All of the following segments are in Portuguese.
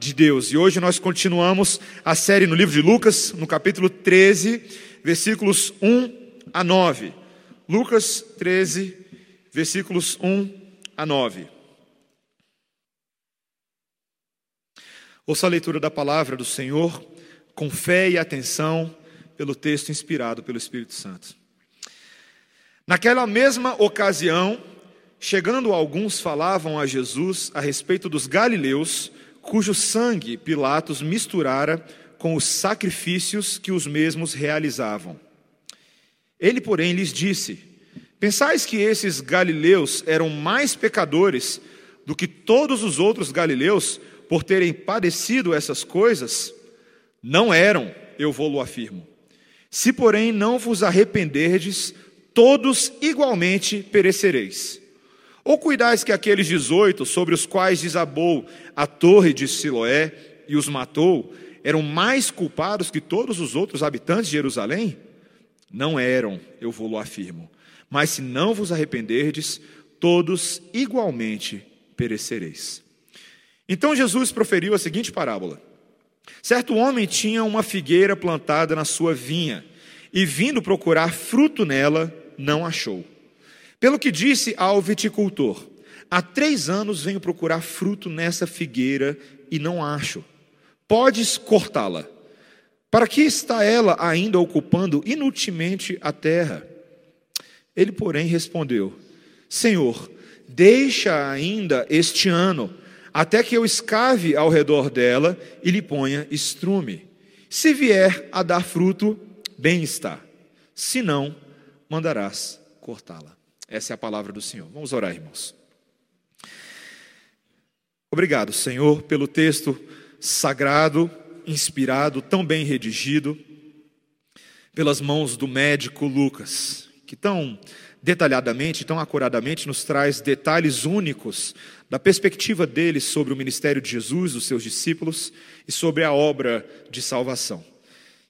de Deus. E hoje nós continuamos a série no livro de Lucas, no capítulo 13, versículos 1 a 9. Lucas 13, versículos 1 a 9. Ouça a leitura da palavra do Senhor com fé e atenção pelo texto inspirado pelo Espírito Santo. Naquela mesma ocasião, chegando alguns falavam a Jesus a respeito dos galileus, cujo sangue Pilatos misturara com os sacrifícios que os mesmos realizavam. Ele, porém, lhes disse: Pensais que esses galileus eram mais pecadores do que todos os outros galileus por terem padecido essas coisas? Não eram, eu vou-lo afirmo. Se, porém, não vos arrependerdes, todos igualmente perecereis. Ou cuidais que aqueles dezoito, sobre os quais desabou a torre de Siloé e os matou, eram mais culpados que todos os outros habitantes de Jerusalém? Não eram, eu vou-lo afirmo. Mas se não vos arrependerdes, todos igualmente perecereis. Então Jesus proferiu a seguinte parábola: Certo homem tinha uma figueira plantada na sua vinha, e vindo procurar fruto nela, não achou. Pelo que disse ao viticultor: Há três anos venho procurar fruto nessa figueira e não acho. Podes cortá-la. Para que está ela ainda ocupando inutilmente a terra? Ele, porém, respondeu: Senhor, deixa ainda este ano, até que eu escave ao redor dela e lhe ponha estrume. Se vier a dar fruto, bem está. Se não, mandarás cortá-la. Essa é a palavra do Senhor. Vamos orar, irmãos. Obrigado, Senhor, pelo texto sagrado, inspirado, tão bem redigido, pelas mãos do médico Lucas, que tão detalhadamente, tão acuradamente nos traz detalhes únicos da perspectiva dele sobre o ministério de Jesus, dos seus discípulos e sobre a obra de salvação.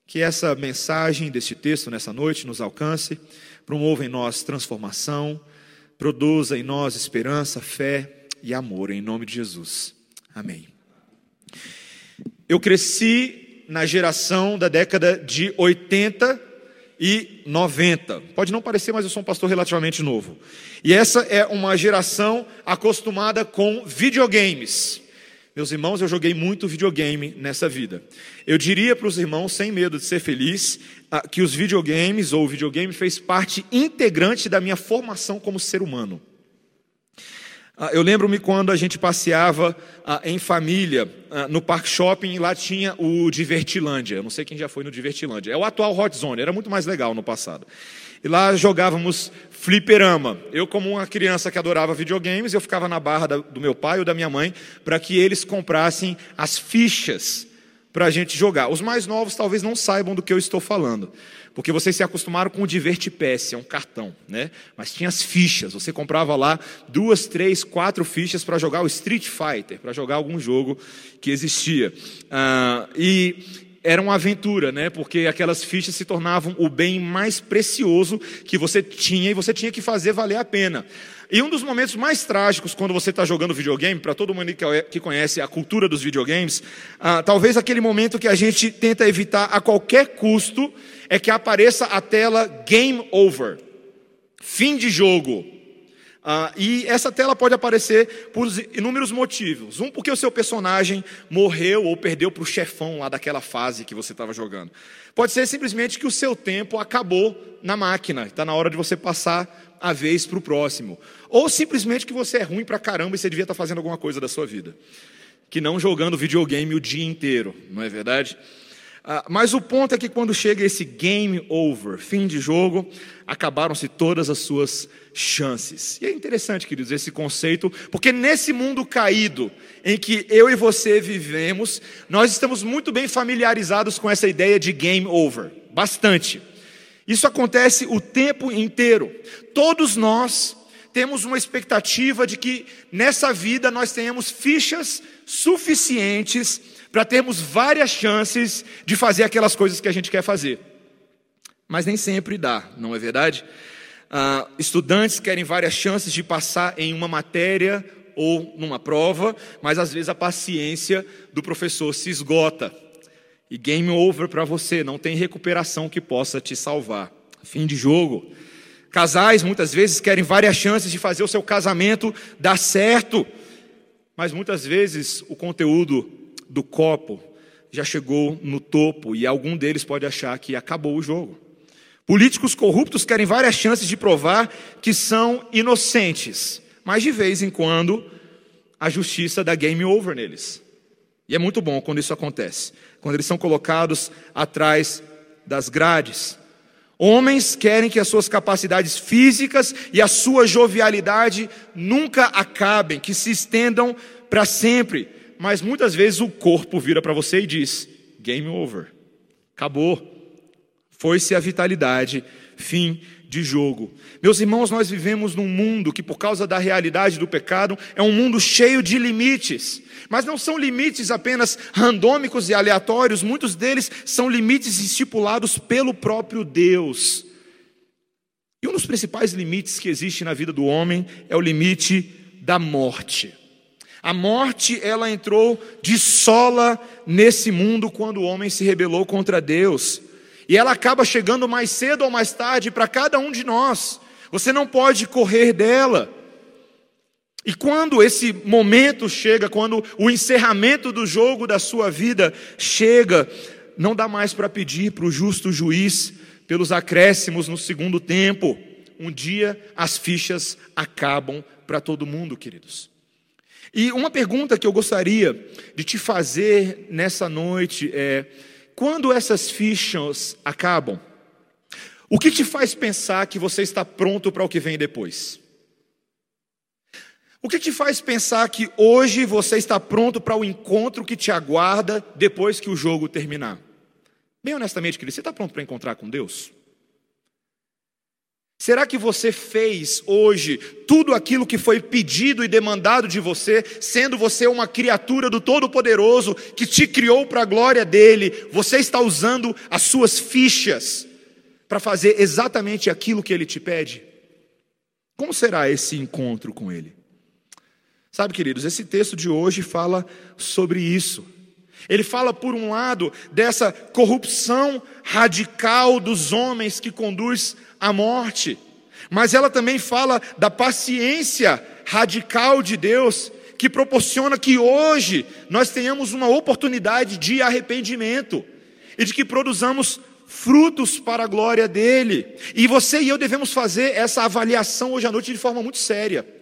Que essa mensagem deste texto nessa noite nos alcance promova em nós transformação, produza em nós esperança, fé e amor, em nome de Jesus. Amém. Eu cresci na geração da década de 80 e 90. Pode não parecer, mas eu sou um pastor relativamente novo. E essa é uma geração acostumada com videogames. Meus irmãos, eu joguei muito videogame nessa vida. Eu diria para os irmãos, sem medo de ser feliz, que os videogames ou o videogame fez parte integrante da minha formação como ser humano. Ah, eu lembro-me quando a gente passeava ah, em família no Park Shopping, lá tinha o Divertilândia. Eu não sei quem já foi no Divertilândia. É o atual Hot Zone, era muito mais legal no passado. E lá jogávamos fliperama. Eu, como uma criança que adorava videogames, eu ficava na barra do meu pai ou da minha mãe para que eles comprassem as fichas para a gente jogar. Os mais novos talvez não saibam do que eu estou falando, porque vocês se acostumaram com o Divertipass, é um cartão, né? Mas tinha as fichas, você comprava lá duas, três, quatro fichas para jogar o Street Fighter, para jogar algum jogo que existia. Ah, e era uma aventura, né? Porque aquelas fichas se tornavam o bem mais precioso que você tinha e você tinha que fazer valer a pena. E um dos momentos mais trágicos quando você está jogando videogame, para todo mundo que conhece a cultura dos videogames, ah, talvez aquele momento que a gente tenta evitar a qualquer custo é que apareça a tela Game Over, fim de jogo. Ah, e essa tela pode aparecer por inúmeros motivos. Um, porque o seu personagem morreu ou perdeu para o chefão lá daquela fase que você estava jogando. Pode ser simplesmente que o seu tempo acabou na máquina, está na hora de você passar a vez para o próximo. Ou simplesmente que você é ruim para caramba e você devia estar tá fazendo alguma coisa da sua vida. Que não jogando videogame o dia inteiro, não é verdade? Ah, mas o ponto é que quando chega esse game over, fim de jogo, acabaram-se todas as suas chances. E é interessante, queridos, esse conceito, porque nesse mundo caído em que eu e você vivemos, nós estamos muito bem familiarizados com essa ideia de game over, bastante. Isso acontece o tempo inteiro. Todos nós temos uma expectativa de que nessa vida nós tenhamos fichas suficientes para termos várias chances de fazer aquelas coisas que a gente quer fazer. Mas nem sempre dá, não é verdade? Uh, estudantes querem várias chances de passar em uma matéria ou numa prova, mas às vezes a paciência do professor se esgota. E game over para você, não tem recuperação que possa te salvar. Fim de jogo. Casais muitas vezes querem várias chances de fazer o seu casamento dar certo, mas muitas vezes o conteúdo do copo já chegou no topo e algum deles pode achar que acabou o jogo. Políticos corruptos querem várias chances de provar que são inocentes, mas de vez em quando a justiça dá game over neles. E é muito bom quando isso acontece, quando eles são colocados atrás das grades. Homens querem que as suas capacidades físicas e a sua jovialidade nunca acabem, que se estendam para sempre. Mas muitas vezes o corpo vira para você e diz: game over, acabou. Foi-se a vitalidade, fim de jogo. Meus irmãos, nós vivemos num mundo que, por causa da realidade do pecado, é um mundo cheio de limites. Mas não são limites apenas randômicos e aleatórios, muitos deles são limites estipulados pelo próprio Deus. E um dos principais limites que existe na vida do homem é o limite da morte. A morte, ela entrou de sola nesse mundo quando o homem se rebelou contra Deus. E ela acaba chegando mais cedo ou mais tarde para cada um de nós. Você não pode correr dela. E quando esse momento chega, quando o encerramento do jogo da sua vida chega, não dá mais para pedir para o justo juiz pelos acréscimos no segundo tempo. Um dia as fichas acabam para todo mundo, queridos. E uma pergunta que eu gostaria de te fazer nessa noite é: quando essas fichas acabam, o que te faz pensar que você está pronto para o que vem depois? O que te faz pensar que hoje você está pronto para o encontro que te aguarda depois que o jogo terminar? Bem honestamente, querido, você está pronto para encontrar com Deus? Será que você fez hoje tudo aquilo que foi pedido e demandado de você, sendo você uma criatura do Todo-Poderoso que te criou para a glória dele? Você está usando as suas fichas para fazer exatamente aquilo que ele te pede? Como será esse encontro com ele? Sabe, queridos, esse texto de hoje fala sobre isso. Ele fala, por um lado, dessa corrupção radical dos homens que conduz à morte, mas ela também fala da paciência radical de Deus, que proporciona que hoje nós tenhamos uma oportunidade de arrependimento e de que produzamos frutos para a glória dele. E você e eu devemos fazer essa avaliação hoje à noite de forma muito séria.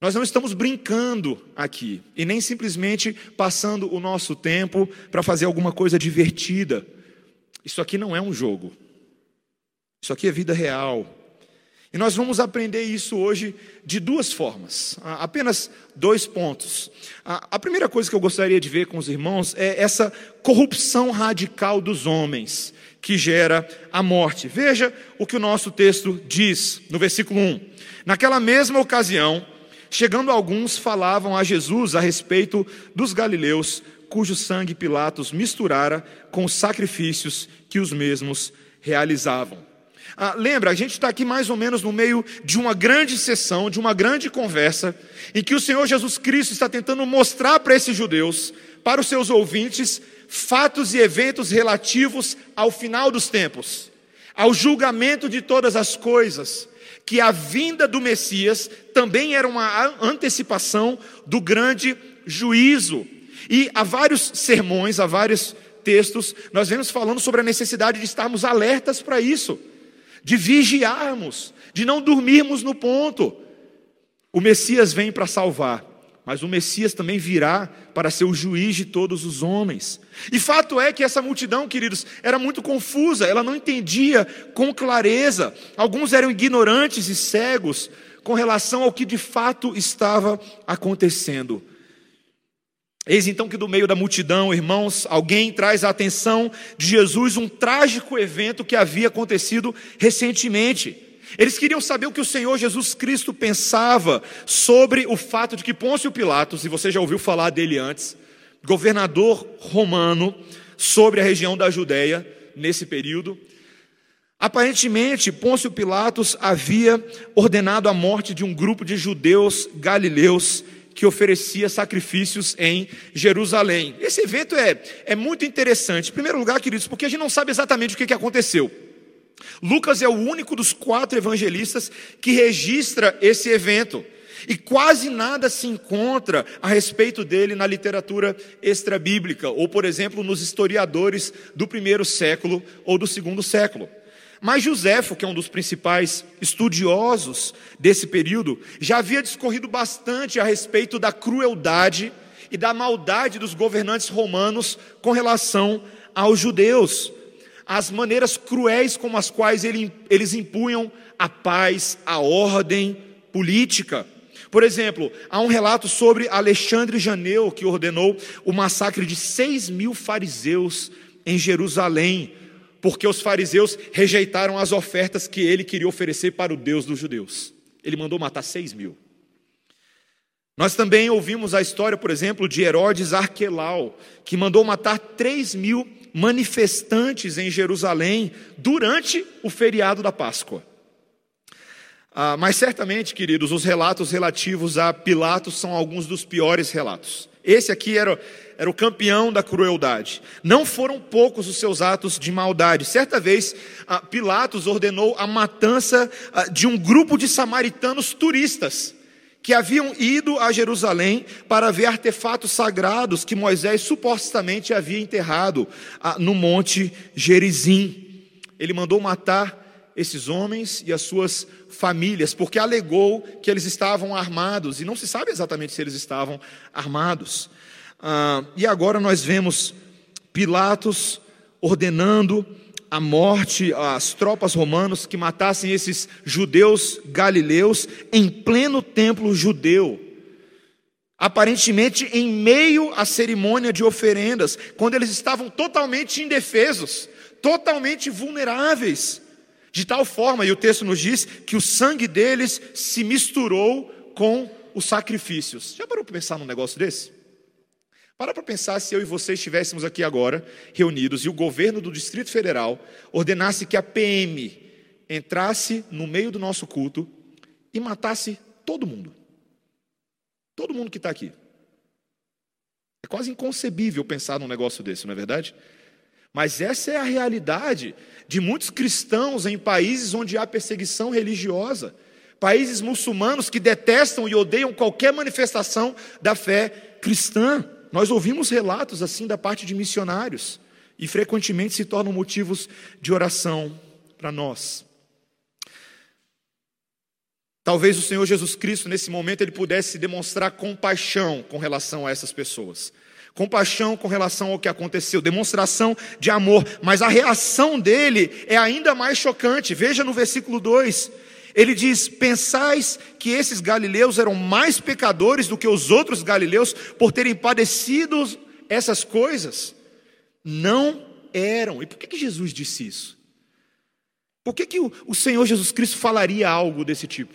Nós não estamos brincando aqui e nem simplesmente passando o nosso tempo para fazer alguma coisa divertida. Isso aqui não é um jogo. Isso aqui é vida real. E nós vamos aprender isso hoje de duas formas, apenas dois pontos. A primeira coisa que eu gostaria de ver com os irmãos é essa corrupção radical dos homens que gera a morte. Veja o que o nosso texto diz no versículo 1. Naquela mesma ocasião, Chegando alguns, falavam a Jesus a respeito dos galileus, cujo sangue Pilatos misturara com os sacrifícios que os mesmos realizavam. Ah, lembra, a gente está aqui mais ou menos no meio de uma grande sessão, de uma grande conversa, em que o Senhor Jesus Cristo está tentando mostrar para esses judeus, para os seus ouvintes, fatos e eventos relativos ao final dos tempos, ao julgamento de todas as coisas, que a vinda do Messias também era uma antecipação do grande juízo. E há vários sermões, há vários textos, nós vemos falando sobre a necessidade de estarmos alertas para isso, de vigiarmos, de não dormirmos no ponto. O Messias vem para salvar, mas o Messias também virá para ser o juiz de todos os homens. E fato é que essa multidão, queridos, era muito confusa, ela não entendia com clareza. Alguns eram ignorantes e cegos com relação ao que de fato estava acontecendo. Eis então que do meio da multidão, irmãos, alguém traz a atenção de Jesus um trágico evento que havia acontecido recentemente. Eles queriam saber o que o Senhor Jesus Cristo pensava sobre o fato de que Pôncio Pilatos, e você já ouviu falar dele antes, governador romano sobre a região da Judéia nesse período, Aparentemente, Pôncio Pilatos havia ordenado a morte de um grupo de judeus galileus que oferecia sacrifícios em Jerusalém. Esse evento é, é muito interessante. Em primeiro lugar, queridos, porque a gente não sabe exatamente o que, que aconteceu. Lucas é o único dos quatro evangelistas que registra esse evento. E quase nada se encontra a respeito dele na literatura extra-bíblica, ou, por exemplo, nos historiadores do primeiro século ou do segundo século. Mas Joséfo, que é um dos principais estudiosos desse período, já havia discorrido bastante a respeito da crueldade e da maldade dos governantes romanos com relação aos judeus, as maneiras cruéis como as quais eles impunham a paz, a ordem política. Por exemplo, há um relato sobre Alexandre Janeu, que ordenou o massacre de seis mil fariseus em Jerusalém, porque os fariseus rejeitaram as ofertas que ele queria oferecer para o Deus dos judeus. Ele mandou matar seis mil. Nós também ouvimos a história, por exemplo, de Herodes Arquelau, que mandou matar três mil manifestantes em Jerusalém durante o feriado da Páscoa. Ah, mas certamente, queridos, os relatos relativos a Pilatos são alguns dos piores relatos. Esse aqui era, era o campeão da crueldade. Não foram poucos os seus atos de maldade. Certa vez, ah, Pilatos ordenou a matança ah, de um grupo de samaritanos turistas que haviam ido a Jerusalém para ver artefatos sagrados que Moisés supostamente havia enterrado ah, no monte Gerizim. Ele mandou matar esses homens e as suas famílias, porque alegou que eles estavam armados, e não se sabe exatamente se eles estavam armados. Ah, e agora nós vemos Pilatos ordenando a morte às tropas romanas que matassem esses judeus galileus em pleno templo judeu. Aparentemente em meio à cerimônia de oferendas, quando eles estavam totalmente indefesos, totalmente vulneráveis. De tal forma, e o texto nos diz, que o sangue deles se misturou com os sacrifícios. Já parou para pensar num negócio desse? Para para pensar se eu e você estivéssemos aqui agora, reunidos, e o governo do Distrito Federal ordenasse que a PM entrasse no meio do nosso culto e matasse todo mundo. Todo mundo que está aqui. É quase inconcebível pensar num negócio desse, não é verdade? Mas essa é a realidade de muitos cristãos em países onde há perseguição religiosa, países muçulmanos que detestam e odeiam qualquer manifestação da fé cristã. Nós ouvimos relatos assim da parte de missionários e frequentemente se tornam motivos de oração para nós. Talvez o Senhor Jesus Cristo, nesse momento, ele pudesse demonstrar compaixão com relação a essas pessoas compaixão com relação ao que aconteceu, demonstração de amor, mas a reação dele é ainda mais chocante. Veja no versículo 2. Ele diz: Pensais que esses galileus eram mais pecadores do que os outros galileus por terem padecido essas coisas? Não eram. E por que, que Jesus disse isso? Por que, que o, Senhor Jesus Cristo falaria algo desse tipo?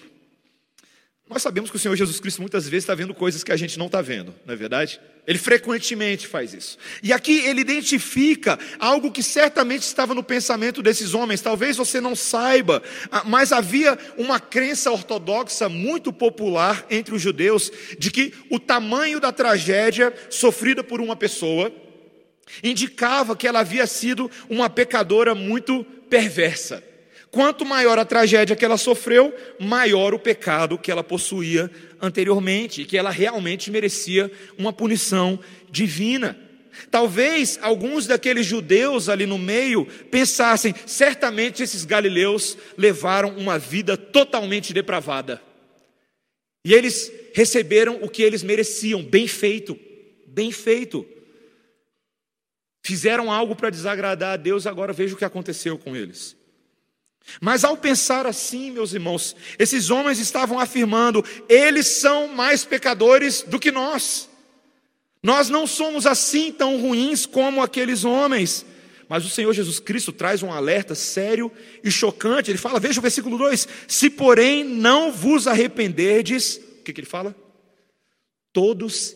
Nós sabemos que o Senhor Jesus Cristo muitas vezes está vendo coisas que a gente não está vendo, não é verdade? Ele frequentemente faz isso. E aqui ele identifica algo que certamente estava no pensamento desses homens. Talvez você não saiba, ah, mas havia uma crença ortodoxa muito popular entre os judeus de que o tamanho da tragédia sofrida por uma pessoa indicava que ela havia sido uma pecadora muito perversa. Quanto maior a tragédia que ela sofreu, maior o pecado que ela possuía anteriormente, e que ela realmente merecia uma punição divina. Talvez alguns daqueles judeus ali no meio pensassem: certamente esses galileus levaram uma vida totalmente depravada. E eles receberam o que eles mereciam, bem feito, bem feito. Fizeram algo para desagradar a Deus, agora veja o que aconteceu com eles. Mas ao pensar assim, meus irmãos, esses homens estavam afirmando: eles são mais pecadores do que nós. Nós não somos assim tão ruins como aqueles homens. Mas o Senhor Jesus Cristo traz um alerta sério e chocante. Ele fala, veja o versículo 2: Se porém não vos arrependerdes, o que, que ele fala? Todos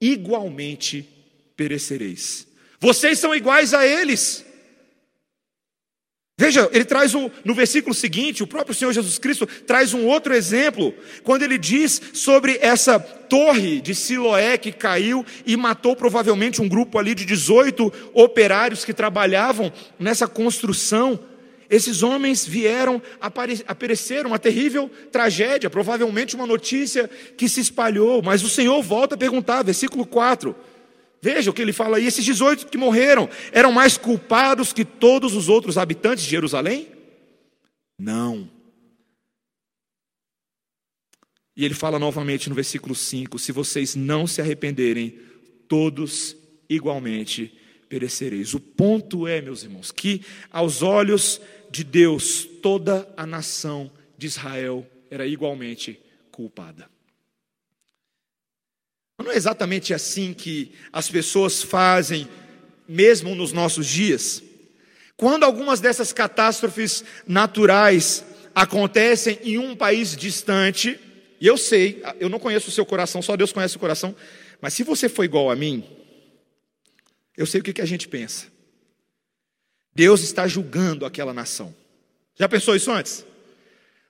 igualmente perecereis. Vocês são iguais a eles. Veja, ele traz um, no versículo seguinte, o próprio Senhor Jesus Cristo traz um outro exemplo, quando ele diz sobre essa torre de Siloé que caiu e matou provavelmente um grupo ali de 18 operários que trabalhavam nessa construção. Esses homens vieram a perecer, uma terrível tragédia, provavelmente uma notícia que se espalhou, mas o Senhor volta a perguntar, versículo 4. Veja o que ele fala aí: esses 18 que morreram eram mais culpados que todos os outros habitantes de Jerusalém? Não. E ele fala novamente no versículo 5: se vocês não se arrependerem, todos igualmente perecereis. O ponto é, meus irmãos, que aos olhos de Deus, toda a nação de Israel era igualmente culpada. Não é exatamente assim que as pessoas fazem, mesmo nos nossos dias. Quando algumas dessas catástrofes naturais acontecem em um país distante, e eu sei, eu não conheço o seu coração, só Deus conhece o coração, mas se você for igual a mim, eu sei o que a gente pensa. Deus está julgando aquela nação. Já pensou isso antes?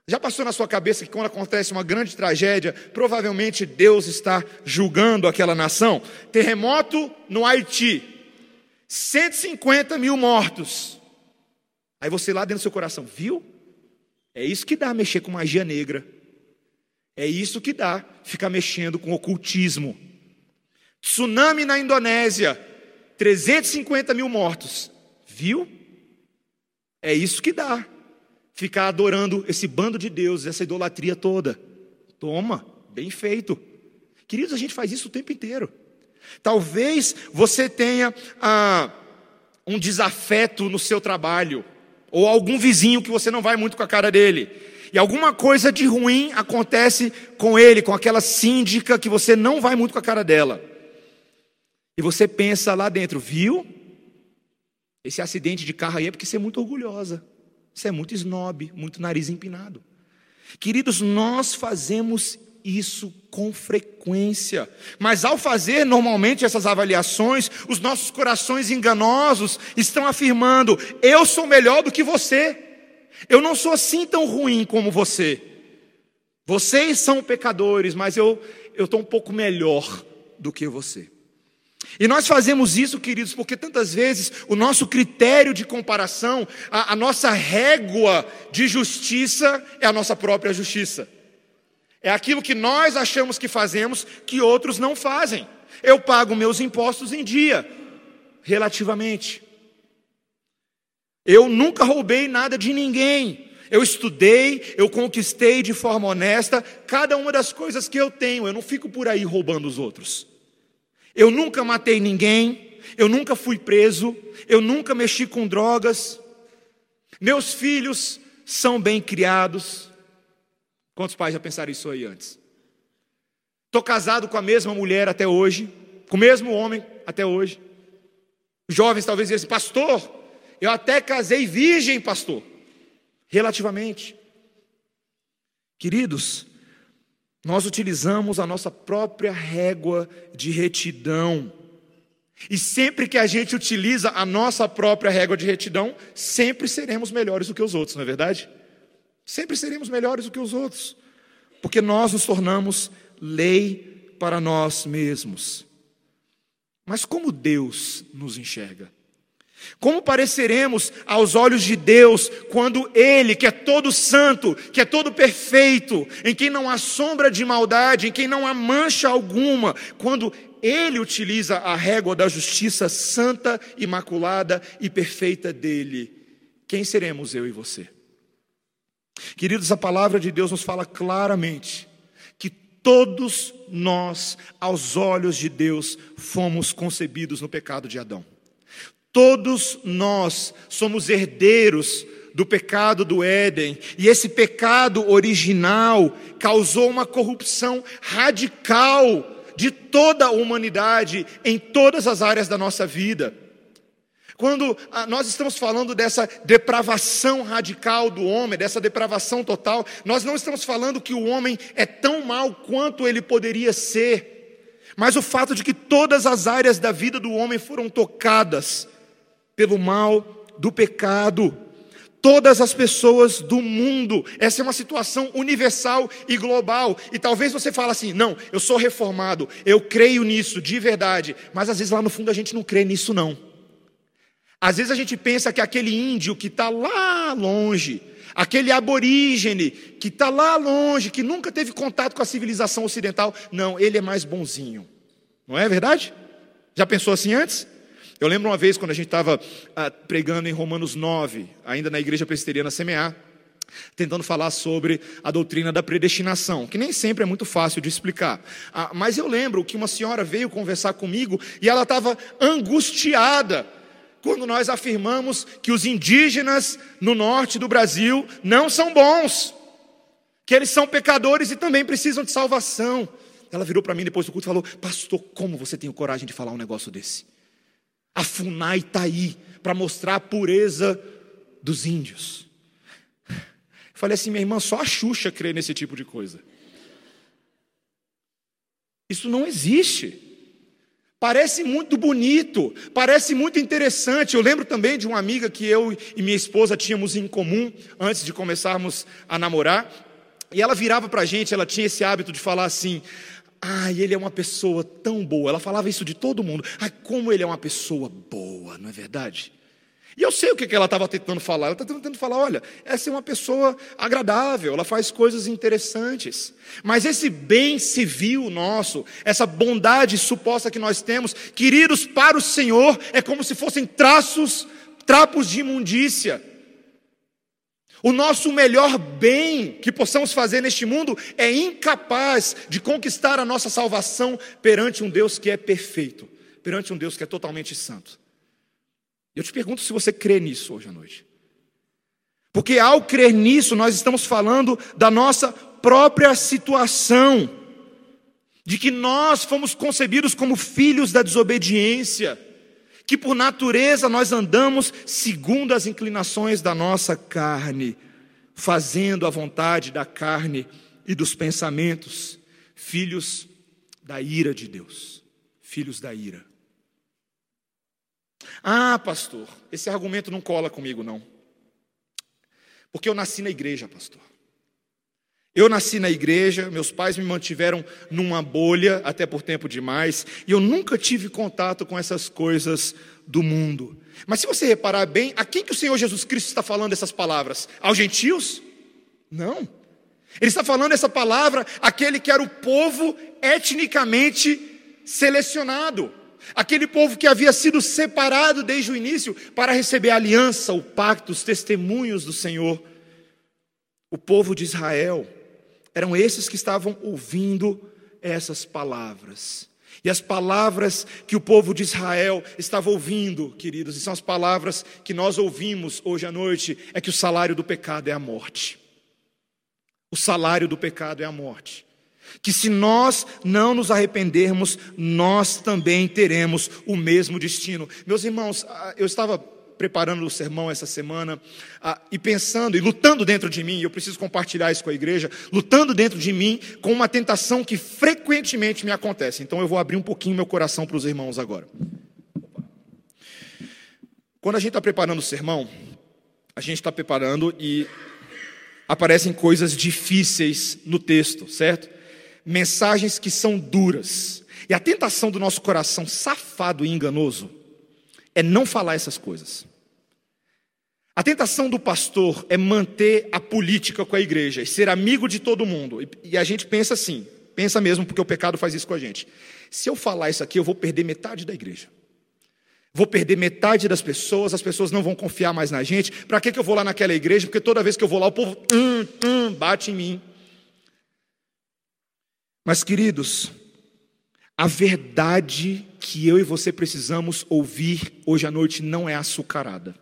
Já passou na sua cabeça que quando acontece uma grande tragédia, provavelmente Deus está julgando aquela nação? Terremoto no Haiti, 150 mil mortos. Aí você lá dentro do seu coração, viu? É isso que dá mexer com magia negra. É isso que dá ficar mexendo com ocultismo. Tsunami na Indonésia, 350 mil mortos. Viu? É isso que dá ficar adorando esse bando de deuses, essa idolatria toda. Toma, bem feito. Queridos, a gente faz isso o tempo inteiro. Talvez você tenha ah, um desafeto no seu trabalho, ou algum vizinho que você não vai muito com a cara dele, e alguma coisa de ruim acontece com ele, com aquela síndica que você não vai muito com a cara dela. E você pensa lá dentro, viu? Esse acidente de carro aí é porque você é muito orgulhosa. Isso é muito snob, muito nariz empinado. Queridos, nós fazemos isso com frequência. Mas ao fazer normalmente essas avaliações, os nossos corações enganosos estão afirmando: eu sou melhor do que você. Eu não sou assim tão ruim como você. Vocês são pecadores, mas eu eu estou um pouco melhor do que você. E nós fazemos isso, queridos, porque tantas vezes o nosso critério de comparação, a, a, nossa régua de justiça é a nossa própria justiça. É aquilo que nós achamos que fazemos que outros não fazem. Eu pago meus impostos em dia, relativamente. Eu nunca roubei nada de ninguém. Eu estudei, eu conquistei de forma honesta cada uma das coisas que eu tenho. Eu não fico por aí roubando os outros. Eu nunca matei ninguém, eu nunca fui preso, eu nunca mexi com drogas. Meus filhos são bem criados. Quantos pais já pensaram isso aí antes? Estou casado com a mesma mulher até hoje, com o mesmo homem até hoje. Jovens talvez dizem, pastor, eu até casei virgem, pastor. Relativamente. Queridos, nós utilizamos a nossa própria régua de retidão. E sempre que a gente utiliza a nossa própria régua de retidão, sempre seremos melhores do que os outros, não é verdade? Sempre seremos melhores do que os outros, porque nós nos tornamos lei para nós mesmos. Mas como Deus nos enxerga? Como pareceremos aos olhos de Deus quando Ele, que é todo santo, que é todo perfeito, em quem não há sombra de maldade, em quem não há mancha alguma, quando Ele utiliza a régua da justiça santa, imaculada e perfeita dele, quem seremos eu e você? Queridos, a palavra de Deus nos fala claramente que todos nós, aos olhos de Deus, fomos concebidos no pecado de Adão. Todos nós somos herdeiros do pecado do Éden, e esse pecado original causou uma corrupção radical de toda a humanidade em todas as áreas da nossa vida. Quando ah, nós estamos falando dessa depravação radical do homem, dessa depravação total, nós não estamos falando que o homem é tão mal quanto ele poderia ser, mas o fato de que todas as áreas da vida do homem foram tocadas pelo mal do pecado. todas as pessoas do mundo. Essa é uma situação universal e global. E talvez você fale assim: não, eu sou reformado, eu creio nisso de verdade. Mas às vezes lá no fundo a gente não crê nisso, não. Às vezes a gente pensa que aquele índio que está lá longe, aquele aborígene que está lá longe, que nunca teve contato com a civilização ocidental, não, ele é mais bonzinho. Não é verdade? Já pensou assim antes? Eu lembro uma vez quando a gente estava ah, pregando em Romanos 9, ainda na igreja presbiteriana Semear, tentando falar sobre a doutrina da predestinação, que nem sempre é muito fácil de explicar. Ah, mas eu lembro que uma senhora veio conversar comigo e ela estava angustiada quando nós afirmamos que os indígenas no norte do Brasil não são bons, que eles são pecadores e também precisam de salvação. Ela virou para mim depois do culto e falou: Pastor, como você tem coragem de falar um negócio desse? A FUNAI está aí para mostrar a pureza dos índios. Eu falei assim, minha irmã, só a Xuxa crê nesse tipo de coisa. Isso não existe. Parece muito bonito, parece muito interessante. Eu lembro também de uma amiga que eu e minha esposa tínhamos em comum antes de começarmos a namorar. E ela virava para a gente, ela tinha esse hábito de falar assim: ah, ele é uma pessoa tão boa. Ela falava isso de todo mundo. Ah, como ele é uma pessoa boa, não é verdade? E eu sei o que ela estava tentando falar. Ela está tentando falar: olha, essa é uma pessoa agradável, ela faz coisas interessantes. Mas esse bem civil nosso, essa bondade suposta que nós temos, queridos, para o Senhor, é como se fossem traços, trapos de imundícia. O nosso melhor bem que possamos fazer neste mundo é incapaz de conquistar a nossa salvação perante um Deus que é perfeito, perante um Deus que é totalmente santo. Eu te pergunto se você crê nisso hoje à noite. Porque ao crer nisso, nós estamos falando da nossa própria situação, de que nós fomos concebidos como filhos da desobediência que por natureza nós andamos segundo as inclinações da nossa carne, fazendo a vontade da carne e dos pensamentos, filhos da ira de Deus, filhos da ira. Ah, pastor, esse argumento não cola comigo, não. Porque eu nasci na igreja, pastor. Eu nasci na igreja, meus pais me mantiveram numa bolha, até por tempo demais, e eu nunca tive contato com essas coisas do mundo. Mas se você reparar bem, a quem que o Senhor Jesus Cristo está falando essas palavras? Aos gentios? Não. Ele está falando essa palavra àquele que era o povo etnicamente selecionado. Aquele povo que havia sido separado desde o início para receber a aliança, o pacto, os testemunhos do Senhor. O povo de Israel. Eram esses que estavam ouvindo essas palavras. E as palavras que o povo de Israel estava ouvindo, queridos, e são as palavras que nós ouvimos hoje à noite, é que o salário do pecado é a morte. O salário do pecado é a morte. Que se nós não nos arrependermos, nós também teremos o mesmo destino. Meus irmãos, ah, eu estava preparando o sermão essa semana ah, e pensando e lutando dentro de mim, eu preciso compartilhar isso com a igreja, lutando dentro de mim com uma tentação que frequentemente me acontece. Então eu vou abrir um pouquinho meu coração para os irmãos agora. Quando a gente está preparando o sermão, a gente está preparando e aparecem coisas difíceis no texto, certo? Mensagens que são duras. E a tentação do nosso coração safado e enganoso é não falar essas coisas. A tentação do pastor é manter a política com a igreja e ser amigo de todo mundo. E a gente pensa assim, pensa mesmo porque o pecado faz isso com a gente. Se eu falar isso aqui, eu vou perder metade da igreja. Vou perder metade das pessoas, as pessoas não vão confiar mais na gente. Para que, que eu vou lá naquela igreja? Porque toda vez que eu vou lá, o povo hum, hum, bate em mim. Mas, queridos, a verdade que eu e você precisamos ouvir hoje à noite não é açucarada,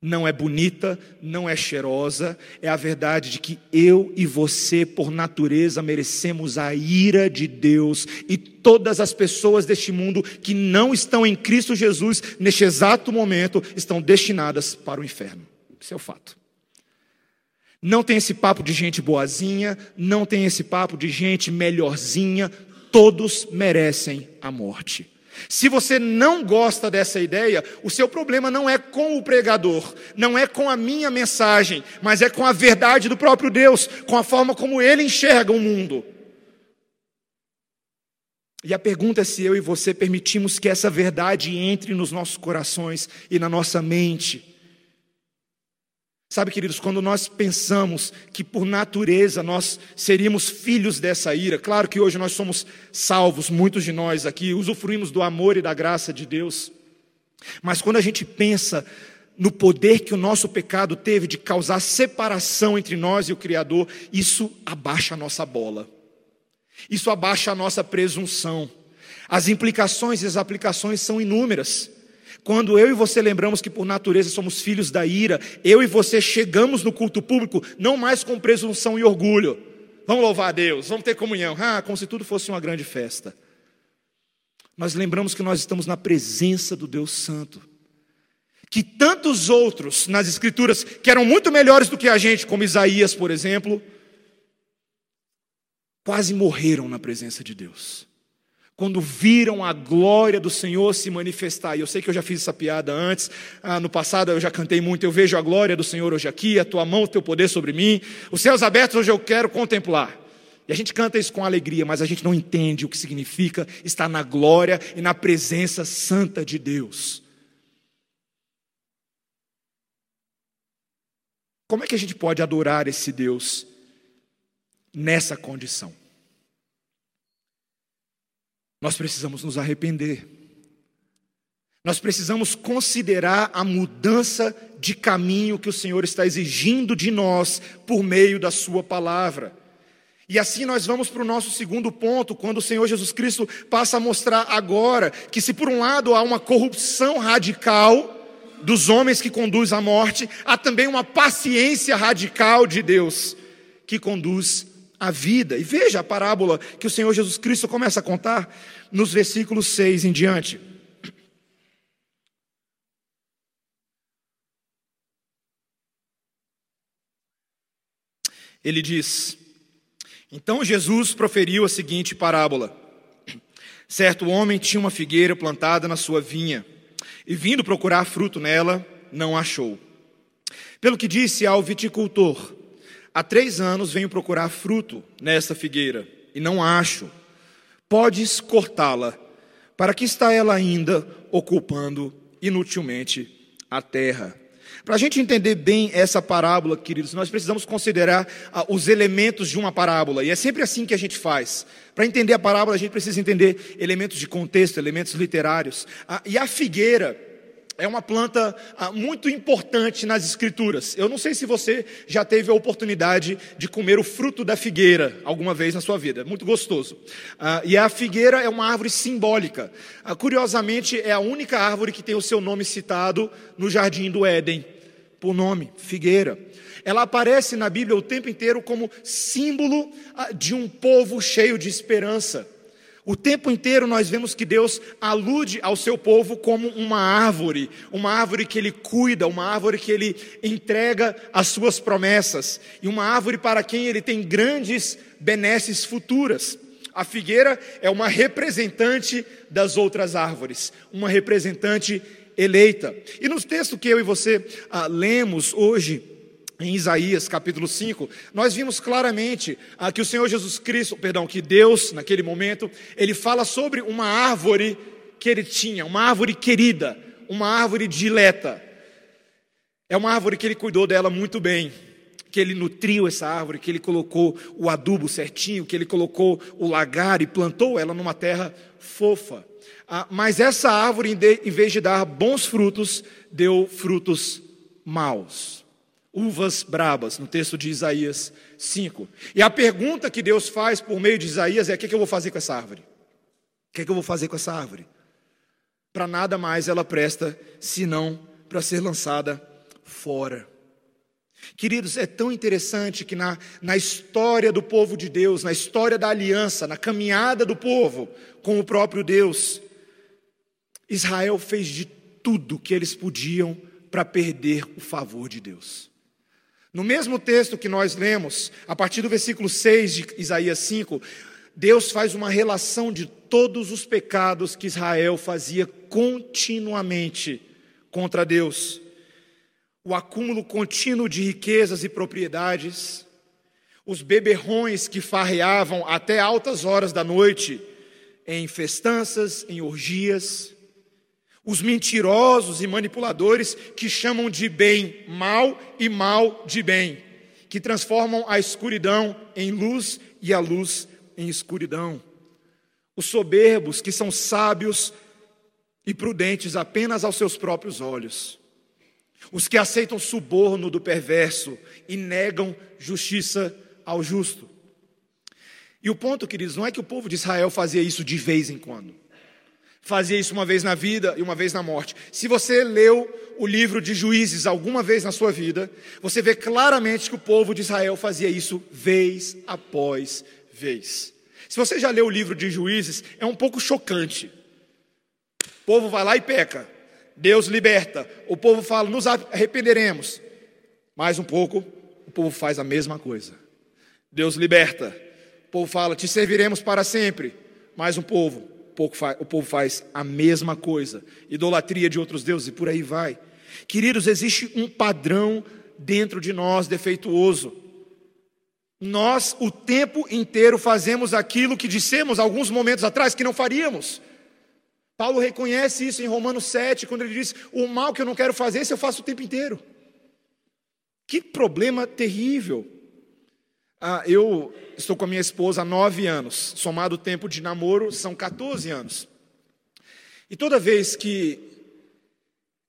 não é bonita, não é cheirosa, é a verdade de que eu e você, por natureza, merecemos a ira de Deus e todas as pessoas deste mundo que não estão em Cristo Jesus neste exato momento estão destinadas para o inferno. Isso é o fato. Não tem esse papo de gente boazinha, não tem esse papo de gente melhorzinha, todos merecem a morte. Se você não gosta dessa ideia, o seu problema não é com o pregador, não é com a minha mensagem, mas é com a verdade do próprio Deus, com a forma como ele enxerga o mundo. E a pergunta é se eu e você permitimos que essa verdade entre nos nossos corações e na nossa mente. Sabe, queridos, quando nós pensamos que por natureza nós seríamos filhos dessa ira, claro que hoje nós somos salvos, muitos de nós aqui usufruímos do amor e da graça de Deus, mas quando a gente pensa no poder que o nosso pecado teve de causar separação entre nós e o Criador, isso abaixa a nossa bola, isso abaixa a nossa presunção. As implicações e as aplicações são inúmeras. Quando eu e você lembramos que por natureza somos filhos da ira, eu e você chegamos no culto público não mais com presunção e orgulho. Vamos louvar a Deus, vamos ter comunhão. Ah, como se tudo fosse uma grande festa. Nós lembramos que nós estamos na presença do Deus Santo. Que tantos outros nas Escrituras, que eram muito melhores do que a gente, como Isaías, por exemplo, quase morreram na presença de Deus quando viram a glória do Senhor se manifestar. E eu sei que eu já fiz essa piada antes, ah, no passado eu já cantei muito. Eu vejo a glória do Senhor hoje aqui, a tua mão, o teu poder sobre mim. Os céus abertos hoje eu quero contemplar. E a gente canta isso com alegria, mas a gente não entende o que significa estar na glória e na presença santa de Deus. Como é que a gente pode adorar esse Deus nessa condição? Nós precisamos nos arrepender. Nós precisamos considerar a mudança de caminho que o Senhor está exigindo de nós por meio da Sua palavra. E assim nós vamos para o nosso segundo ponto, quando o Senhor Jesus Cristo passa a mostrar agora que, se por um lado há uma corrupção radical dos homens que conduz à morte, há também uma paciência radical de Deus que conduz a vida. E veja a parábola que o Senhor Jesus Cristo começa a contar nos versículos 6 em diante. Ele diz: Então Jesus proferiu a seguinte parábola: Certo homem tinha uma figueira plantada na sua vinha, e vindo procurar fruto nela, não achou. Pelo que disse ao viticultor: Há três anos venho procurar fruto nesta figueira e não acho. Podes cortá-la. Para que está ela ainda ocupando inutilmente a terra? Para a gente entender bem essa parábola, queridos, nós precisamos considerar ah, os elementos de uma parábola, e é sempre assim que a gente faz. Para entender a parábola, a gente precisa entender elementos de contexto, elementos literários. Ah, e a figueira, é uma planta ah, muito importante nas escrituras. Eu não sei se você já teve a oportunidade de comer o fruto da figueira alguma vez na sua vida. É muito gostoso. Ah, e a figueira é uma árvore simbólica. Ah, curiosamente, é a única árvore que tem o seu nome citado no jardim do Éden, por nome, figueira. Ela aparece na Bíblia o tempo inteiro como símbolo de um povo cheio de esperança. O tempo inteiro nós vemos que Deus alude ao seu povo como uma árvore, uma árvore que ele cuida, uma árvore que ele entrega as suas promessas, e uma árvore para quem ele tem grandes benesses futuras. A figueira é uma representante das outras árvores, uma representante eleita. E nos textos que eu e você ah, lemos hoje, em Isaías capítulo 5, nós vimos claramente ah, que o Senhor Jesus Cristo, perdão, que Deus, naquele momento, ele fala sobre uma árvore que ele tinha, uma árvore querida, uma árvore dileta. É uma árvore que ele cuidou dela muito bem, que ele nutriu essa árvore, que ele colocou o adubo certinho, que ele colocou o lagar e plantou ela numa terra fofa. Ah, mas essa árvore, em vez de dar bons frutos, deu frutos maus uvas brabas, no texto de Isaías 5. E a pergunta que Deus faz por meio de Isaías é: o que, eu vou fazer com essa árvore? O que, que eu vou fazer com essa árvore? Para nada mais ela presta, senão para ser lançada fora. Queridos, é tão interessante que na, na história do povo de Deus, na história da aliança, na caminhada do povo com o próprio Deus, Israel fez de tudo que eles podiam para perder o favor de Deus. No mesmo texto que nós lemos, a partir do versículo 6 de Isaías 5, Deus faz uma relação de todos os pecados que Israel fazia continuamente contra Deus. O acúmulo contínuo de riquezas e propriedades, os beberrões que farreavam até altas horas da noite em festanças, em orgias, os mentirosos e manipuladores que chamam de bem mal e mal de bem, que transformam a escuridão em luz e a luz em escuridão. Os soberbos que são sábios e prudentes apenas aos seus próprios olhos. Os que aceitam suborno do perverso e negam justiça ao justo. E o ponto, queridos, não é que o povo de Israel fazia isso de vez em quando. Fazia isso uma vez na vida e uma vez na morte. Se você leu o livro de Juízes alguma vez na sua vida, você vê claramente que o povo de Israel fazia isso vez após vez. Se você já leu o livro de Juízes, é um pouco chocante. O povo vai lá e peca. Deus liberta. O povo fala: nos arrependeremos. Mais um pouco, o povo faz a mesma coisa. Deus liberta. O povo fala: Te serviremos para sempre. Mais um povo, o povo faz a mesma coisa. Idolatria de outros deuses e por aí vai. Queridos, existe um padrão dentro de nós defeituoso. Nós o tempo inteiro fazemos aquilo que dissemos alguns momentos atrás que não faríamos. Paulo reconhece isso em Romanos 7, quando ele diz: O mal que eu não quero fazer, esse eu faço o tempo inteiro. Que problema terrível. Ah, eu estou com a minha esposa há nove anos, somado o tempo de namoro, são 14 anos. E toda vez que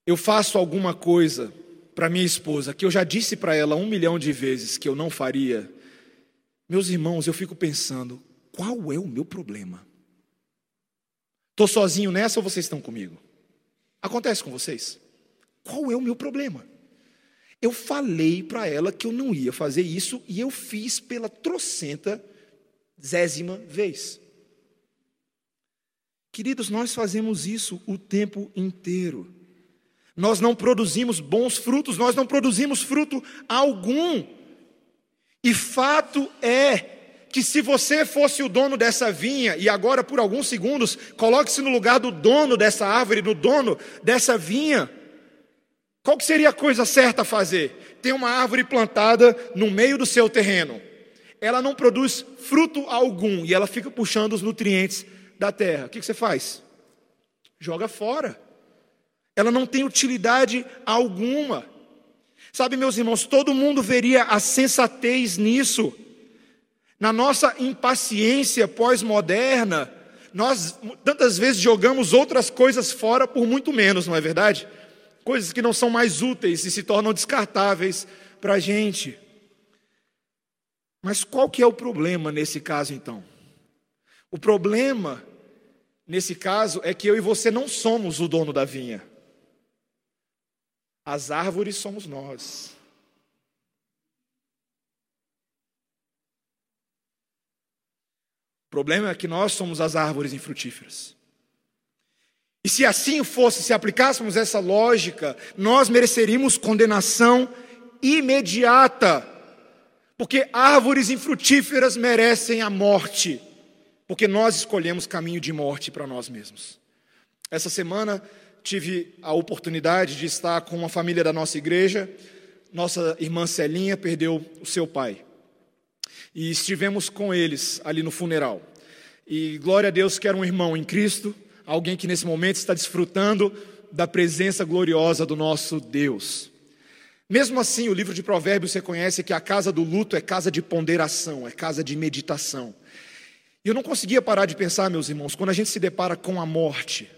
eu faço alguma coisa para minha esposa, que eu já disse para ela um milhão de vezes que eu não faria, meus irmãos, eu fico pensando: qual é o meu problema? Estou sozinho nessa ou vocês estão comigo? Acontece com vocês? Qual é o meu problema? Eu falei para ela que eu não ia fazer isso e eu fiz pela trocenta zésima vez. Queridos, nós fazemos isso o tempo inteiro. Nós não produzimos bons frutos, nós não produzimos fruto algum. E fato é que se você fosse o dono dessa vinha, e agora por alguns segundos, coloque-se no lugar do dono dessa árvore, do dono dessa vinha, qual que seria a coisa certa a fazer? Tem uma árvore plantada no meio do seu terreno. Ela não produz fruto algum e ela fica puxando os nutrientes da terra. O que você faz? Joga fora. Ela não tem utilidade alguma. Sabe, meus irmãos, todo mundo veria a sensatez nisso. Na nossa impaciência pós-moderna, nós tantas vezes jogamos outras coisas fora por muito menos, não é verdade? Coisas que não são mais úteis e se tornam descartáveis para a gente. Mas qual que é o problema nesse caso então? O problema nesse caso é que eu e você não somos o dono da vinha. As árvores somos nós. O problema é que nós somos as árvores infrutíferas. E se assim fosse, se aplicássemos essa lógica, nós mereceríamos condenação imediata. Porque árvores infrutíferas merecem a morte, porque nós escolhemos caminho de morte para nós mesmos. Essa semana tive a oportunidade de estar com uma família da nossa igreja. Nossa irmã Celinha perdeu o seu pai. E estivemos com eles ali no funeral. E glória a Deus que era um irmão em Cristo, alguém que nesse momento está desfrutando da presença gloriosa do nosso Deus. Mesmo assim, o livro de Provérbios reconhece que a casa do luto é casa de ponderação, é casa de meditação. E eu não conseguia parar de pensar, meus irmãos, quando a gente se depara com a morte,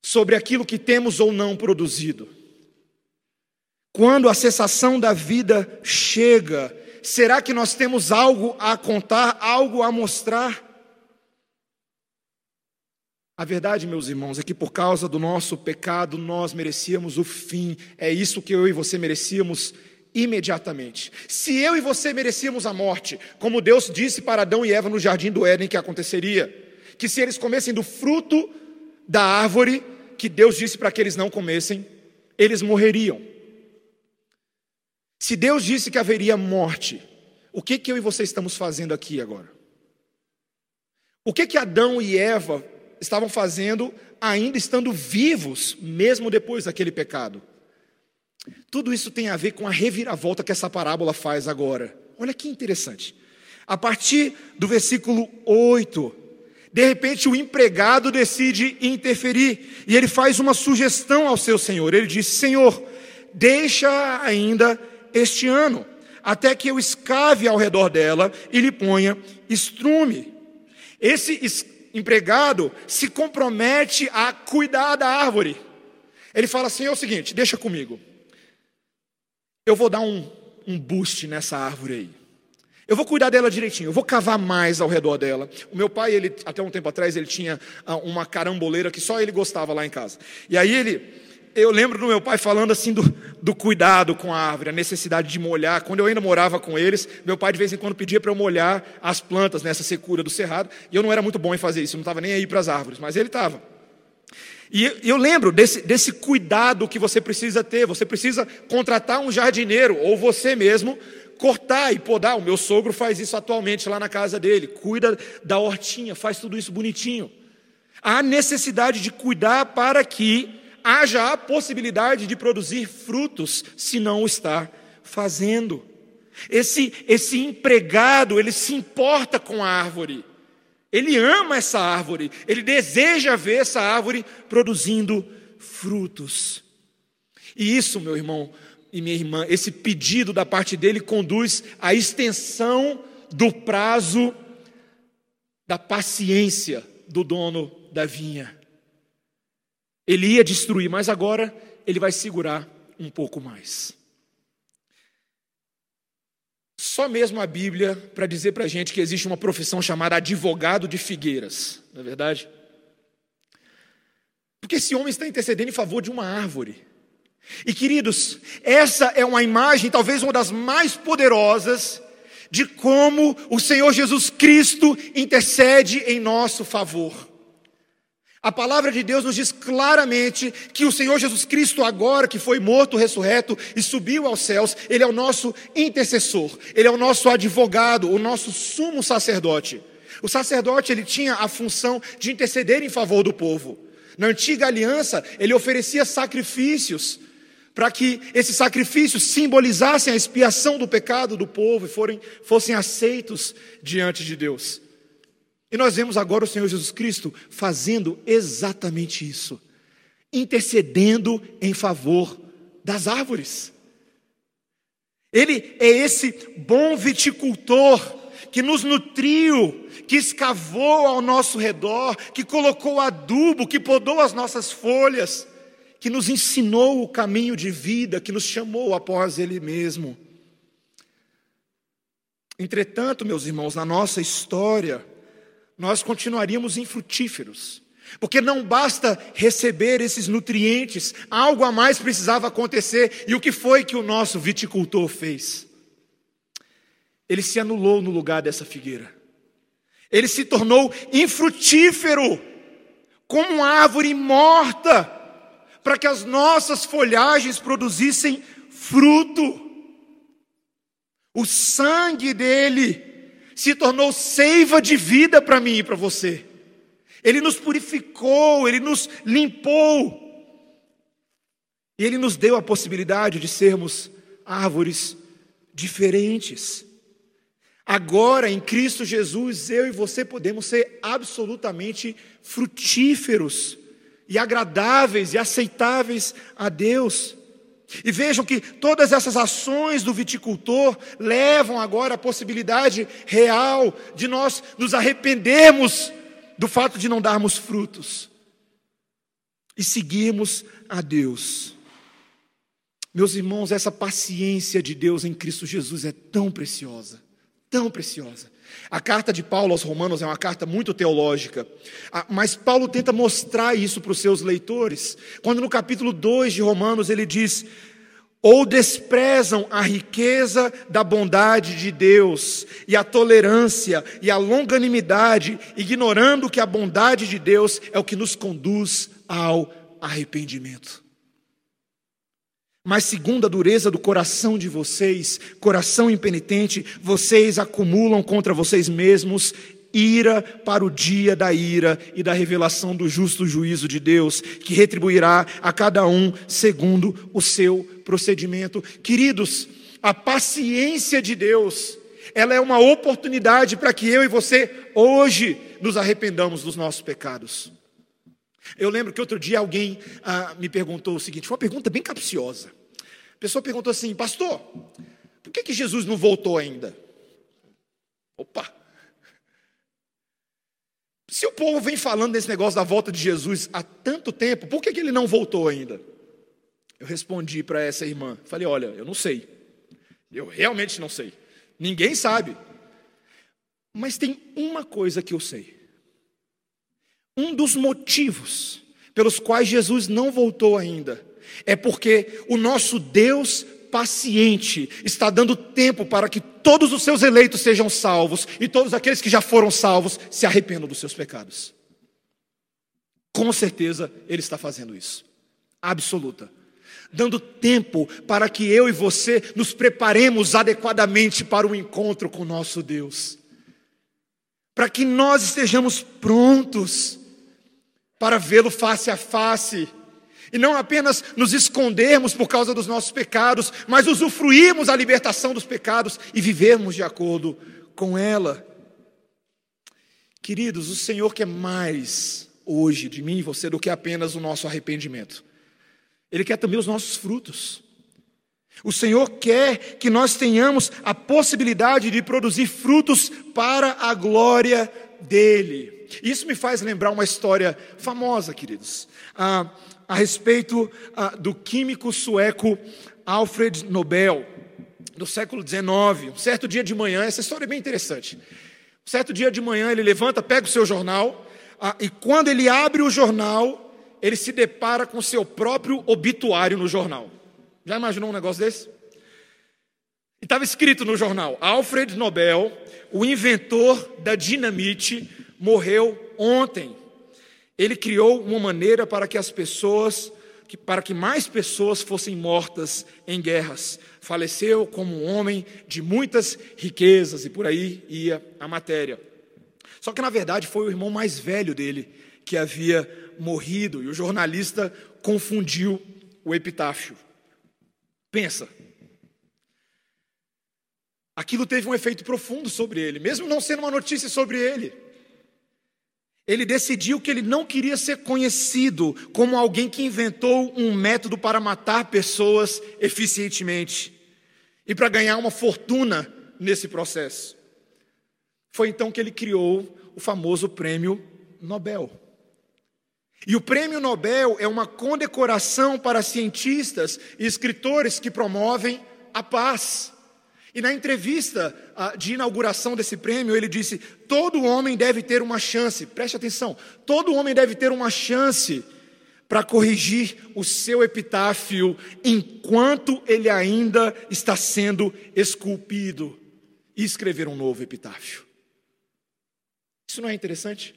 sobre aquilo que temos ou não produzido. Quando a cessação da vida chega, será que nós temos algo a contar, algo a mostrar? A verdade, meus irmãos, é que por causa do nosso pecado nós merecíamos o fim. É isso que eu e você merecíamos imediatamente. Se eu e você merecíamos a morte, como Deus disse para Adão e Eva no jardim do Éden que aconteceria, que se eles comessem do fruto da árvore que Deus disse para que eles não comessem, eles morreriam. Se Deus disse que haveria morte, o que, que eu e você estamos fazendo aqui agora? O que que Adão e Eva estavam fazendo ainda estando vivos, mesmo depois daquele pecado? Tudo isso tem a ver com a reviravolta que essa parábola faz agora. Olha que interessante. A partir do versículo 8, de repente o empregado decide interferir e ele faz uma sugestão ao seu senhor. Ele diz: Senhor, deixa ainda este ano, até que eu escave ao redor dela e lhe ponha estrume. Esse empregado se compromete a cuidar da árvore. Ele fala assim: é o seguinte, deixa comigo. Eu vou dar um, um boost nessa árvore aí. Eu vou cuidar dela direitinho, eu vou cavar mais ao redor dela. O meu pai, ele, até um tempo atrás, ele tinha ah, uma caramboleira que só ele gostava lá em casa. E aí ele, eu lembro do meu pai falando assim do, do cuidado com a árvore, a necessidade de molhar. Quando eu ainda morava com eles, meu pai de vez em quando pedia para eu molhar as plantas nessa secura do cerrado. E eu não era muito bom em fazer isso, eu não estava nem aí para as árvores, mas ele estava. E eu lembro desse, desse cuidado que você precisa ter. Você precisa contratar um jardineiro, ou você mesmo, cortar e podar. O meu sogro faz isso atualmente lá na casa dele. Cuida da hortinha, faz tudo isso bonitinho. Há necessidade de cuidar para que haja a possibilidade de produzir frutos, se não o está fazendo. Esse, esse empregado, ele se importa com a árvore. Ele ama essa árvore, ele deseja ver essa árvore produzindo frutos. E isso, meu irmão e minha irmã, esse pedido da parte dele conduz à extensão do prazo da paciência do dono da vinha. Ele ia destruir, mas agora ele vai segurar um pouco mais. Só mesmo a Bíblia para dizer para a gente que existe uma profissão chamada advogado de figueiras, não é verdade? Porque esse homem está intercedendo em favor de uma árvore. E queridos, essa é uma imagem, talvez uma das mais poderosas, de como o Senhor Jesus Cristo intercede em nosso favor. A palavra de Deus nos diz claramente que o Senhor Jesus Cristo, agora que foi morto, ressurreto e subiu aos céus, Ele é o nosso intercessor, Ele é o nosso advogado, o nosso sumo sacerdote. O sacerdote ele tinha a função de interceder em favor do povo. Na antiga aliança, ele oferecia sacrifícios para que esses sacrifícios simbolizassem a expiação do pecado do povo e forem, fossem aceitos diante de Deus. E nós vemos agora o Senhor Jesus Cristo fazendo exatamente isso, intercedendo em favor das árvores. Ele é esse bom viticultor que nos nutriu, que escavou ao nosso redor, que colocou adubo, que podou as nossas folhas, que nos ensinou o caminho de vida, que nos chamou após Ele mesmo. Entretanto, meus irmãos, na nossa história, nós continuaríamos infrutíferos. Porque não basta receber esses nutrientes, algo a mais precisava acontecer. E o que foi que o nosso viticultor fez? Ele se anulou no lugar dessa figueira. Ele se tornou infrutífero, como uma árvore morta, para que as nossas folhagens produzissem fruto. O sangue dele se tornou seiva de vida para mim e para você. Ele nos purificou, ele nos limpou. E ele nos deu a possibilidade de sermos árvores diferentes. Agora, em Cristo Jesus, eu e você podemos ser absolutamente frutíferos e agradáveis e aceitáveis a Deus. E vejam que todas essas ações do viticultor levam agora à possibilidade real de nós nos arrependermos do fato de não darmos frutos e seguirmos a Deus. Meus irmãos, essa paciência de Deus em Cristo Jesus é tão preciosa, tão preciosa. A carta de Paulo aos Romanos é uma carta muito teológica, mas Paulo tenta mostrar isso para os seus leitores, quando no capítulo 2 de Romanos ele diz: Ou desprezam a riqueza da bondade de Deus, e a tolerância e a longanimidade, ignorando que a bondade de Deus é o que nos conduz ao arrependimento. Mas, segundo a dureza do coração de vocês, coração impenitente, vocês acumulam contra vocês mesmos ira para o dia da ira e da revelação do justo juízo de Deus, que retribuirá a cada um segundo o seu procedimento. Queridos, a paciência de Deus, ela é uma oportunidade para que eu e você hoje nos arrependamos dos nossos pecados. Eu lembro que outro dia alguém ah, me perguntou o seguinte, foi uma pergunta bem capciosa. A pessoa perguntou assim, pastor, por que, que Jesus não voltou ainda? Opa! Se o povo vem falando desse negócio da volta de Jesus há tanto tempo, por que, que ele não voltou ainda? Eu respondi para essa irmã, falei, olha, eu não sei. Eu realmente não sei. Ninguém sabe. Mas tem uma coisa que eu sei. Um dos motivos pelos quais Jesus não voltou ainda é porque o nosso Deus paciente está dando tempo para que todos os seus eleitos sejam salvos e todos aqueles que já foram salvos se arrependam dos seus pecados. Com certeza ele está fazendo isso. Absoluta. Dando tempo para que eu e você nos preparemos adequadamente para o encontro com nosso Deus. Para que nós estejamos prontos para vê-lo face a face e não apenas nos escondermos por causa dos nossos pecados, mas usufruirmos a libertação dos pecados e vivermos de acordo com ela. Queridos, o Senhor quer mais hoje de mim e você do que apenas o nosso arrependimento. Ele quer também os nossos frutos. O Senhor quer que nós tenhamos a possibilidade de produzir frutos para a glória dele. Isso me faz lembrar uma história famosa, queridos. Ah, a respeito ah, do químico sueco Alfred Nobel, do século XIX. Um certo dia de manhã, essa história é bem interessante. Um certo dia de manhã, ele levanta, pega o seu jornal, ah, e quando ele abre o jornal, ele se depara com seu próprio obituário no jornal. Já imaginou um negócio desse? E estava escrito no jornal: Alfred Nobel, o inventor da dinamite, morreu ontem. Ele criou uma maneira para que as pessoas, para que mais pessoas fossem mortas em guerras. Faleceu como um homem de muitas riquezas, e por aí ia a matéria. Só que na verdade foi o irmão mais velho dele que havia morrido, e o jornalista confundiu o epitáfio. Pensa. Aquilo teve um efeito profundo sobre ele, mesmo não sendo uma notícia sobre ele. Ele decidiu que ele não queria ser conhecido como alguém que inventou um método para matar pessoas eficientemente e para ganhar uma fortuna nesse processo. Foi então que ele criou o famoso prêmio Nobel. E o prêmio Nobel é uma condecoração para cientistas e escritores que promovem a paz. E na entrevista ah, de inauguração desse prêmio, ele disse: todo homem deve ter uma chance, preste atenção, todo homem deve ter uma chance para corrigir o seu epitáfio enquanto ele ainda está sendo esculpido e escrever um novo epitáfio. Isso não é interessante?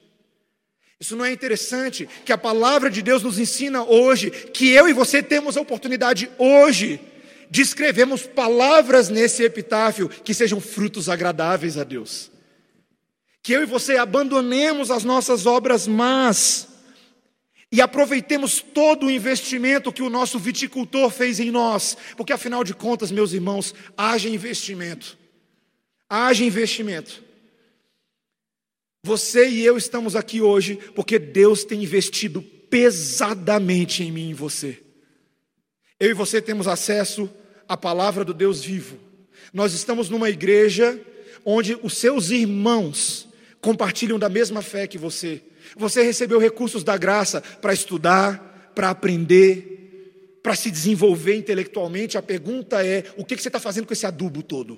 Isso não é interessante que a palavra de Deus nos ensina hoje, que eu e você temos a oportunidade hoje de escrevermos palavras nesse epitáfio que sejam frutos agradáveis a Deus. Que eu e você abandonemos as nossas obras más e aproveitemos todo o investimento que o nosso viticultor fez em nós, porque afinal de contas, meus irmãos, haja investimento. Haja investimento. Você e eu estamos aqui hoje porque Deus tem investido pesadamente em mim e em você. Eu e você temos acesso à palavra do Deus vivo. Nós estamos numa igreja onde os seus irmãos compartilham da mesma fé que você. Você recebeu recursos da graça para estudar, para aprender, para se desenvolver intelectualmente. A pergunta é: o que você está fazendo com esse adubo todo?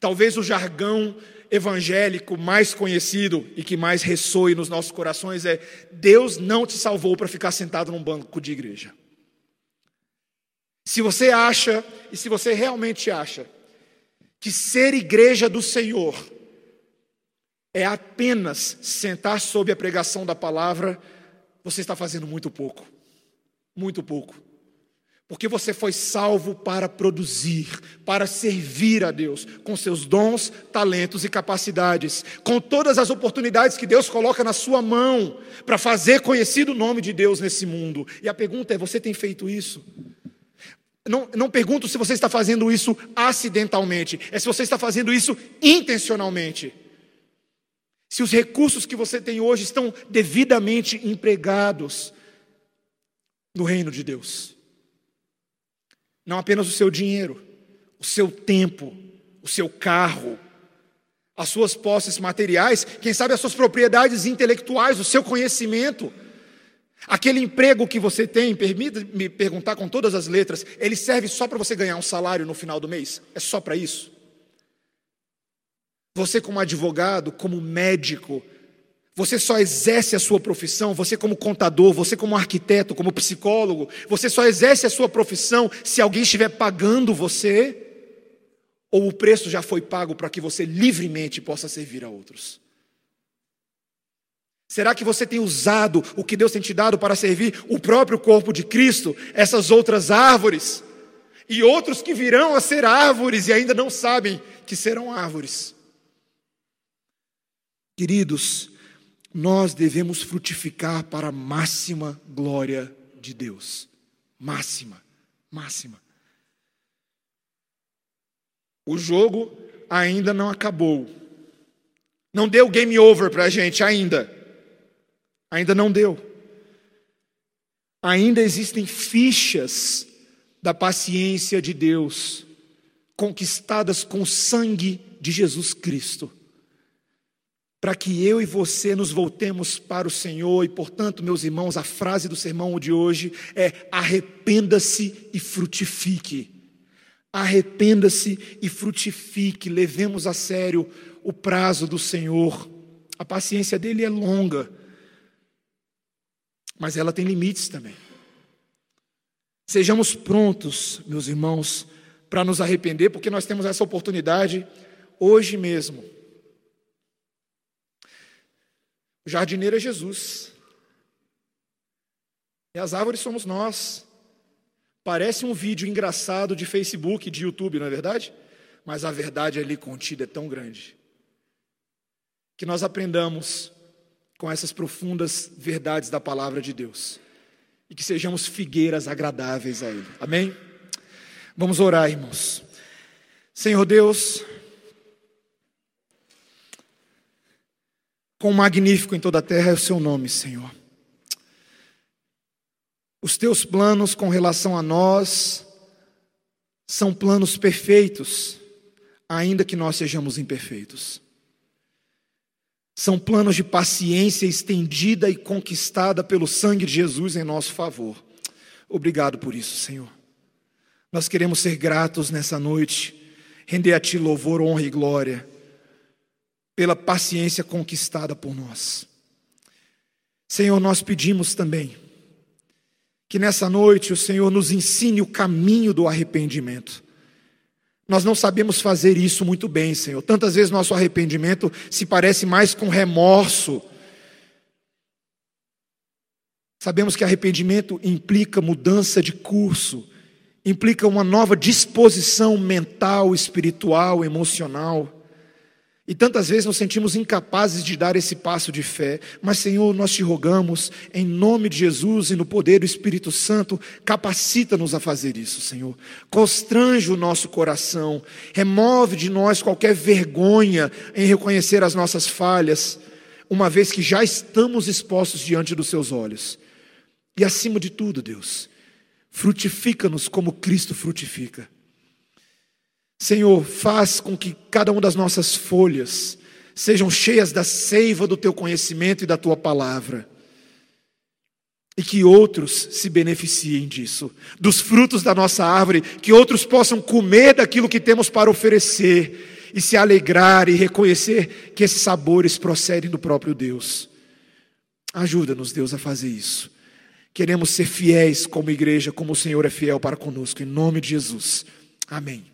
Talvez o jargão evangélico mais conhecido e que mais ressoe nos nossos corações é: Deus não te salvou para ficar sentado num banco de igreja. Se você acha, e se você realmente acha, que ser igreja do Senhor é apenas sentar sob a pregação da palavra, você está fazendo muito pouco. Muito pouco. Porque você foi salvo para produzir, para servir a Deus, com seus dons, talentos e capacidades, com todas as oportunidades que Deus coloca na sua mão para fazer conhecido o nome de Deus nesse mundo. E a pergunta é: você tem feito isso? Não, não pergunto se você está fazendo isso acidentalmente, é se você está fazendo isso intencionalmente. Se os recursos que você tem hoje estão devidamente empregados no reino de Deus. Não apenas o seu dinheiro, o seu tempo, o seu carro, as suas posses materiais, quem sabe as suas propriedades intelectuais, o seu conhecimento. Aquele emprego que você tem, permita-me perguntar com todas as letras, ele serve só para você ganhar um salário no final do mês? É só para isso? Você, como advogado, como médico, você só exerce a sua profissão, você como contador, você como arquiteto, como psicólogo, você só exerce a sua profissão se alguém estiver pagando você, ou o preço já foi pago para que você livremente possa servir a outros. Será que você tem usado o que Deus tem te dado para servir o próprio corpo de Cristo, essas outras árvores, e outros que virão a ser árvores e ainda não sabem que serão árvores? Queridos, nós devemos frutificar para a máxima glória de Deus. Máxima, máxima. O jogo ainda não acabou. Não deu game over para a gente ainda. Ainda não deu. Ainda existem fichas da paciência de Deus, conquistadas com o sangue de Jesus Cristo para que eu e você nos voltemos para o Senhor, e portanto, meus irmãos, a frase do sermão de hoje é: arrependa-se e frutifique. Arrependa-se e frutifique, levemos a sério o prazo do Senhor. A paciência dele é longa, mas ela tem limites também. Sejamos prontos, meus irmãos, para nos arrepender, porque nós temos essa oportunidade hoje mesmo. O jardineiro é Jesus. E as árvores somos nós. Parece um vídeo engraçado de Facebook, de YouTube, não é verdade? Mas a verdade ali contida é tão grande. Que nós aprendamos com essas profundas verdades da palavra de Deus. E que sejamos figueiras agradáveis a Ele. Amém? Vamos orar, irmãos. Senhor Deus, Quão magnífico em toda a terra é o seu nome, Senhor. Os teus planos com relação a nós são planos perfeitos, ainda que nós sejamos imperfeitos. São planos de paciência estendida e conquistada pelo sangue de Jesus em nosso favor. Obrigado por isso, Senhor. Nós queremos ser gratos nessa noite, render a Ti louvor, honra e glória pela paciência conquistada por nós. Senhor, nós pedimos também que nessa noite o Senhor nos ensine o caminho do arrependimento. Nós não sabemos fazer isso muito bem, Senhor. Tantas vezes nosso arrependimento se parece mais com remorso. Sabemos que arrependimento implica mudança de curso, implica uma nova disposição mental, espiritual, emocional. E tantas vezes nos sentimos incapazes de dar esse passo de fé, mas Senhor, nós te rogamos, em nome de Jesus e no poder do Espírito Santo, capacita-nos a fazer isso, Senhor. Constrange o nosso coração, remove de nós qualquer vergonha em reconhecer as nossas falhas, uma vez que já estamos expostos diante dos Seus olhos. E acima de tudo, Deus, frutifica-nos como Cristo frutifica. Senhor, faz com que cada uma das nossas folhas sejam cheias da seiva do teu conhecimento e da tua palavra. E que outros se beneficiem disso, dos frutos da nossa árvore, que outros possam comer daquilo que temos para oferecer e se alegrar e reconhecer que esses sabores procedem do próprio Deus. Ajuda-nos, Deus, a fazer isso. Queremos ser fiéis como igreja, como o Senhor é fiel para conosco, em nome de Jesus. Amém.